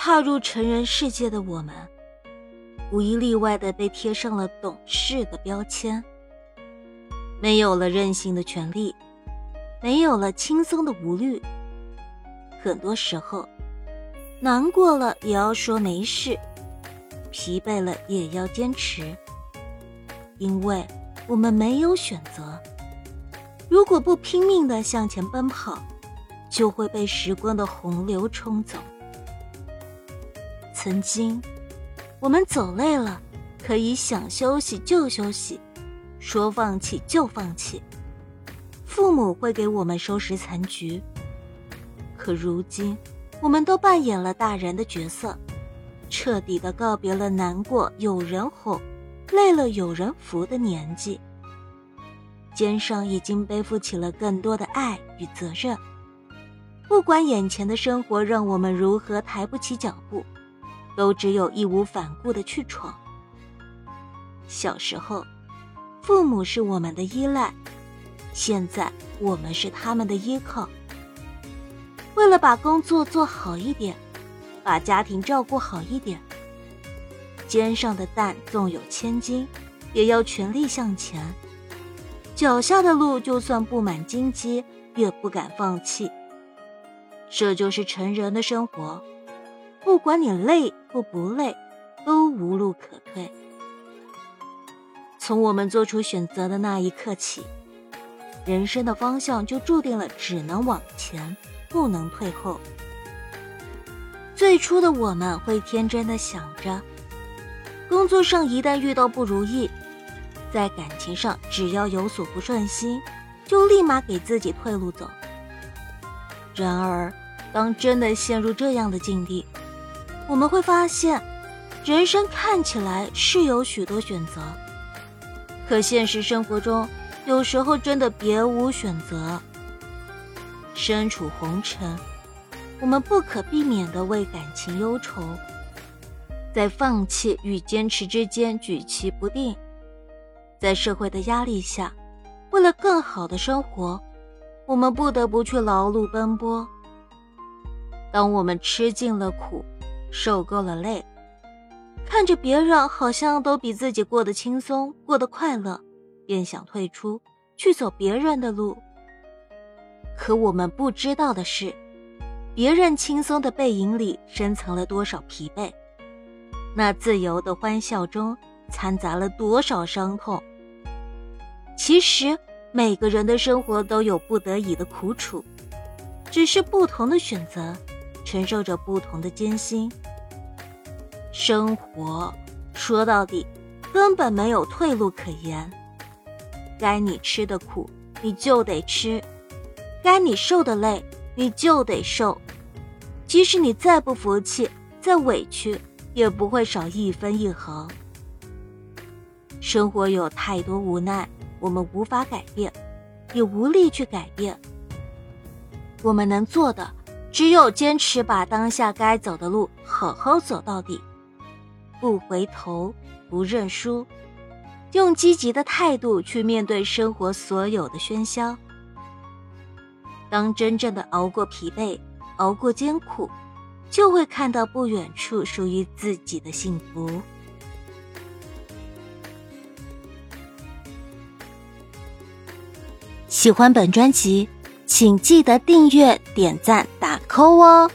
踏入成人世界的我们，无一例外的被贴上了懂事的标签，没有了任性的权利，没有了轻松的无虑。很多时候，难过了也要说没事，疲惫了也要坚持，因为我们没有选择。如果不拼命的向前奔跑，就会被时光的洪流冲走。曾经，我们走累了，可以想休息就休息，说放弃就放弃。父母会给我们收拾残局。可如今，我们都扮演了大人的角色，彻底的告别了难过有人哄，累了有人扶的年纪。肩上已经背负起了更多的爱与责任。不管眼前的生活让我们如何抬不起脚步。都只有义无反顾的去闯。小时候，父母是我们的依赖，现在我们是他们的依靠。为了把工作做好一点，把家庭照顾好一点，肩上的担纵有千斤，也要全力向前。脚下的路就算布满荆棘，也不敢放弃。这就是成人的生活。不管你累或不累，都无路可退。从我们做出选择的那一刻起，人生的方向就注定了只能往前，不能退后。最初的我们会天真的想着，工作上一旦遇到不如意，在感情上只要有所不顺心，就立马给自己退路走。然而，当真的陷入这样的境地，我们会发现，人生看起来是有许多选择，可现实生活中有时候真的别无选择。身处红尘，我们不可避免的为感情忧愁，在放弃与坚持之间举棋不定，在社会的压力下，为了更好的生活，我们不得不去劳碌奔波。当我们吃尽了苦。受够了累，看着别人好像都比自己过得轻松，过得快乐，便想退出，去走别人的路。可我们不知道的是，别人轻松的背影里深藏了多少疲惫，那自由的欢笑中掺杂了多少伤痛。其实每个人的生活都有不得已的苦楚，只是不同的选择。承受着不同的艰辛，生活说到底根本没有退路可言。该你吃的苦，你就得吃；该你受的累，你就得受。即使你再不服气、再委屈，也不会少一分一毫。生活有太多无奈，我们无法改变，也无力去改变。我们能做的。只有坚持把当下该走的路好好走到底，不回头，不认输，用积极的态度去面对生活所有的喧嚣。当真正的熬过疲惫，熬过艰苦，就会看到不远处属于自己的幸福。喜欢本专辑。请记得订阅、点赞、打扣哦。